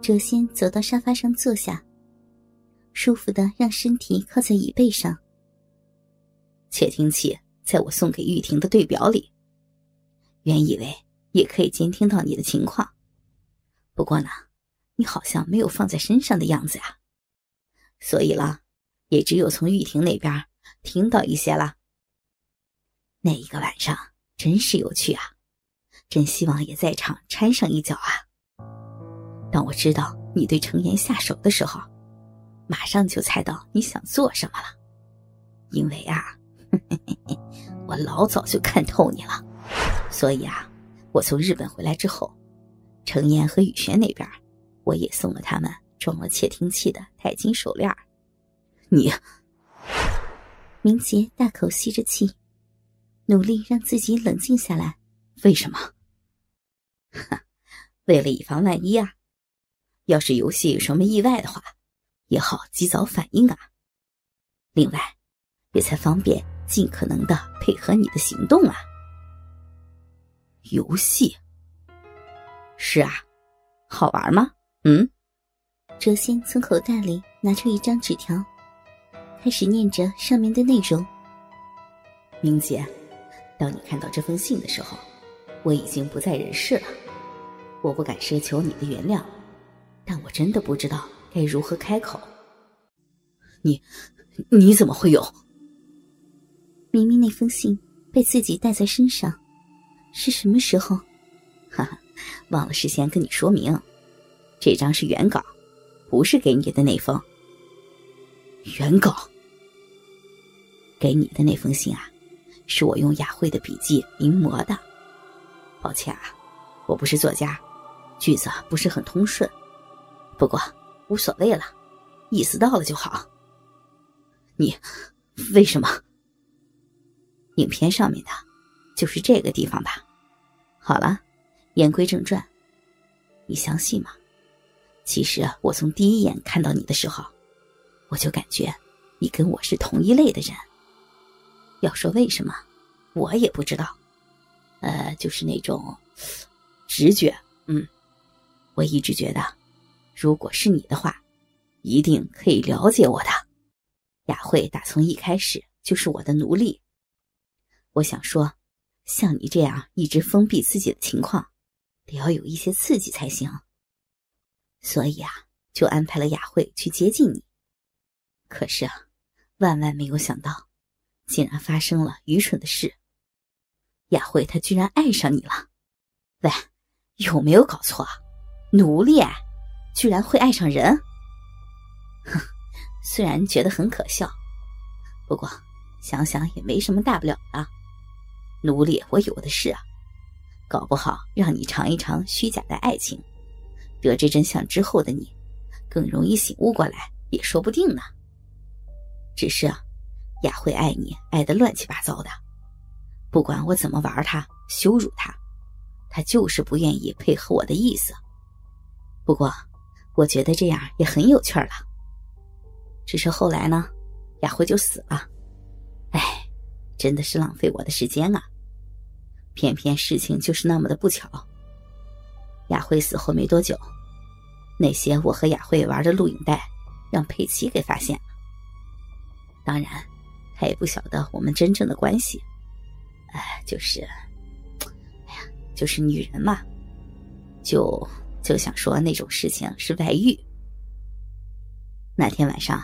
谪仙走到沙发上坐下，舒服的让身体靠在椅背上。窃听器在我送给玉婷的对表里，原以为也可以监听到你的情况，不过呢，你好像没有放在身上的样子呀，所以了，也只有从玉婷那边听到一些了。那一个晚上真是有趣啊，真希望也在场掺上一脚啊。当我知道你对程岩下手的时候，马上就猜到你想做什么了。因为啊，我老早就看透你了，所以啊，我从日本回来之后，程岩和雨轩那边，我也送了他们装了窃听器的钛金手链。你，明杰大口吸着气，努力让自己冷静下来。为什么？为了以防万一啊。要是游戏有什么意外的话，也好及早反应啊。另外，也才方便尽可能的配合你的行动啊。游戏？是啊，好玩吗？嗯。哲仙从口袋里拿出一张纸条，开始念着上面的内容。明姐，当你看到这封信的时候，我已经不在人世了，我不敢奢求你的原谅。但我真的不知道该如何开口。你，你怎么会有？明明那封信被自己带在身上，是什么时候？哈哈，忘了事先跟你说明，这张是原稿，不是给你的那封。原稿，给你的那封信啊，是我用雅慧的笔记临摹的。抱歉啊，我不是作家，句子不是很通顺。不过无所谓了，意思到了就好。你为什么？影片上面的，就是这个地方吧？好了，言归正传，你相信吗？其实我从第一眼看到你的时候，我就感觉你跟我是同一类的人。要说为什么，我也不知道。呃，就是那种直觉。嗯，我一直觉得。如果是你的话，一定可以了解我的。雅慧打从一开始就是我的奴隶。我想说，像你这样一直封闭自己的情况，得要有一些刺激才行。所以啊，就安排了雅慧去接近你。可是啊，万万没有想到，竟然发生了愚蠢的事。雅慧她居然爱上你了。喂，有没有搞错啊？奴隶？居然会爱上人，哼！虽然觉得很可笑，不过想想也没什么大不了的。奴隶我有的是啊，搞不好让你尝一尝虚假的爱情，得知真相之后的你，更容易醒悟过来，也说不定呢。只是啊，雅慧爱你爱的乱七八糟的，不管我怎么玩她、羞辱她，她就是不愿意配合我的意思。不过。我觉得这样也很有趣了。只是后来呢，雅慧就死了。哎，真的是浪费我的时间啊！偏偏事情就是那么的不巧。雅慧死后没多久，那些我和雅慧玩的录影带让佩奇给发现了。当然，他也不晓得我们真正的关系。哎，就是，哎呀，就是女人嘛，就。就想说那种事情是外遇。那天晚上，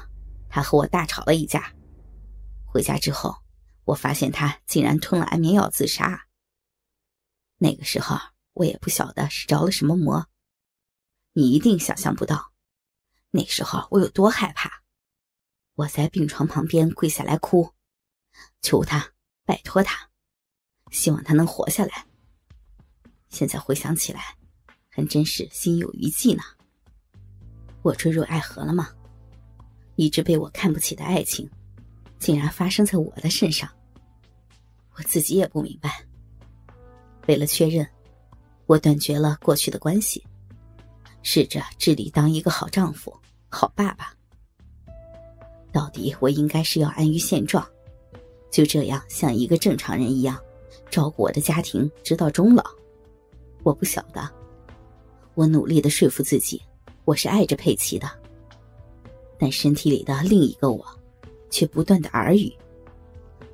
他和我大吵了一架。回家之后，我发现他竟然吞了安眠药自杀。那个时候，我也不晓得是着了什么魔。你一定想象不到，那时候我有多害怕。我在病床旁边跪下来哭，求他，拜托他，希望他能活下来。现在回想起来。还真是心有余悸呢。我坠入爱河了吗？一直被我看不起的爱情，竟然发生在我的身上。我自己也不明白。为了确认，我断绝了过去的关系，试着致力当一个好丈夫、好爸爸。到底我应该是要安于现状，就这样像一个正常人一样照顾我的家庭直到终老？我不晓得。我努力的说服自己，我是爱着佩奇的，但身体里的另一个我，却不断的耳语，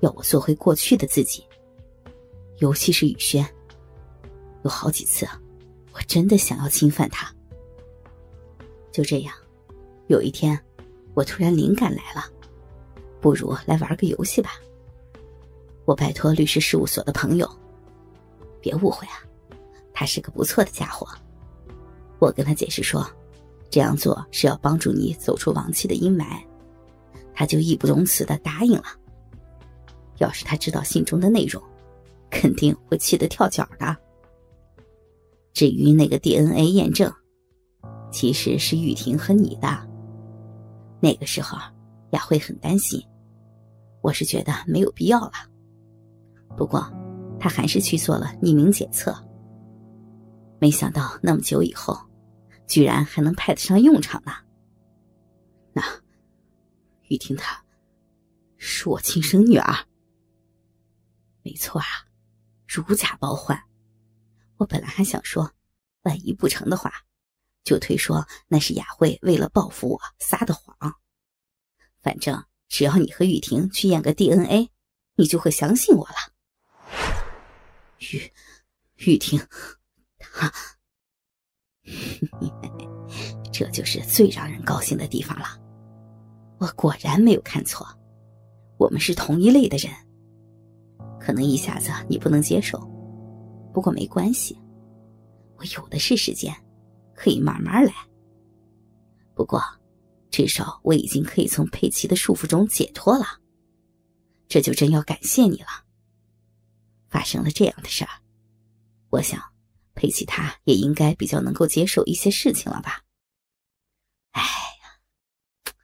要我做回过去的自己。尤其是雨轩，有好几次，我真的想要侵犯他。就这样，有一天，我突然灵感来了，不如来玩个游戏吧。我拜托律师事务所的朋友，别误会啊，他是个不错的家伙。我跟他解释说，这样做是要帮助你走出亡妻的阴霾，他就义不容辞的答应了。要是他知道信中的内容，肯定会气得跳脚的。至于那个 DNA 验证，其实是玉婷和你的。那个时候，雅慧很担心，我是觉得没有必要了。不过，他还是去做了匿名检测。没想到那么久以后。居然还能派得上用场呢！那雨婷她是我亲生女儿，没错啊，如假包换。我本来还想说，万一不成的话，就推说那是雅慧为了报复我撒的谎。反正只要你和雨婷去验个 DNA，你就会相信我了。雨雨婷，她。这就是最让人高兴的地方了。我果然没有看错，我们是同一类的人。可能一下子你不能接受，不过没关系，我有的是时间，可以慢慢来。不过，至少我已经可以从佩奇的束缚中解脱了。这就真要感谢你了。发生了这样的事儿，我想。佩奇他也应该比较能够接受一些事情了吧？哎呀，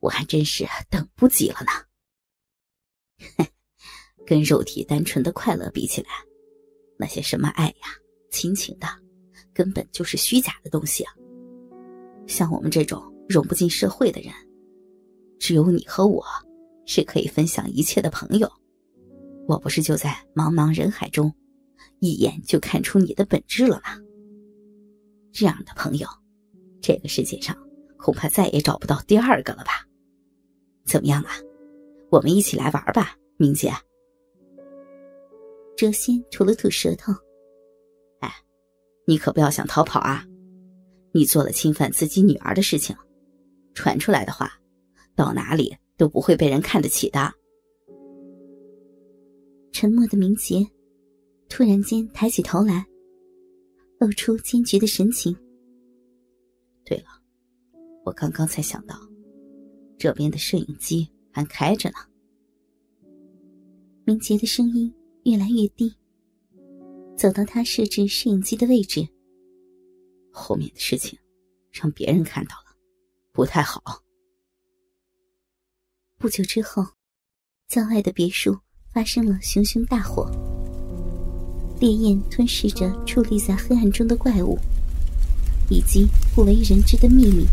我还真是等不及了呢。跟肉体单纯的快乐比起来，那些什么爱呀、亲情的，根本就是虚假的东西啊。像我们这种融不进社会的人，只有你和我是可以分享一切的朋友。我不是就在茫茫人海中。一眼就看出你的本质了吧？这样的朋友，这个世界上恐怕再也找不到第二个了吧？怎么样啊？我们一起来玩吧，明姐。哲仙吐了吐舌头，哎，你可不要想逃跑啊！你做了侵犯自己女儿的事情，传出来的话，到哪里都不会被人看得起的。沉默的明杰。突然间抬起头来，露出坚决的神情。对了，我刚刚才想到，这边的摄影机还开着呢。明杰的声音越来越低，走到他设置摄影机的位置。后面的事情，让别人看到了，不太好。不久之后，郊外的别墅发生了熊熊大火。烈焰吞噬着矗立在黑暗中的怪物，以及不为人知的秘密。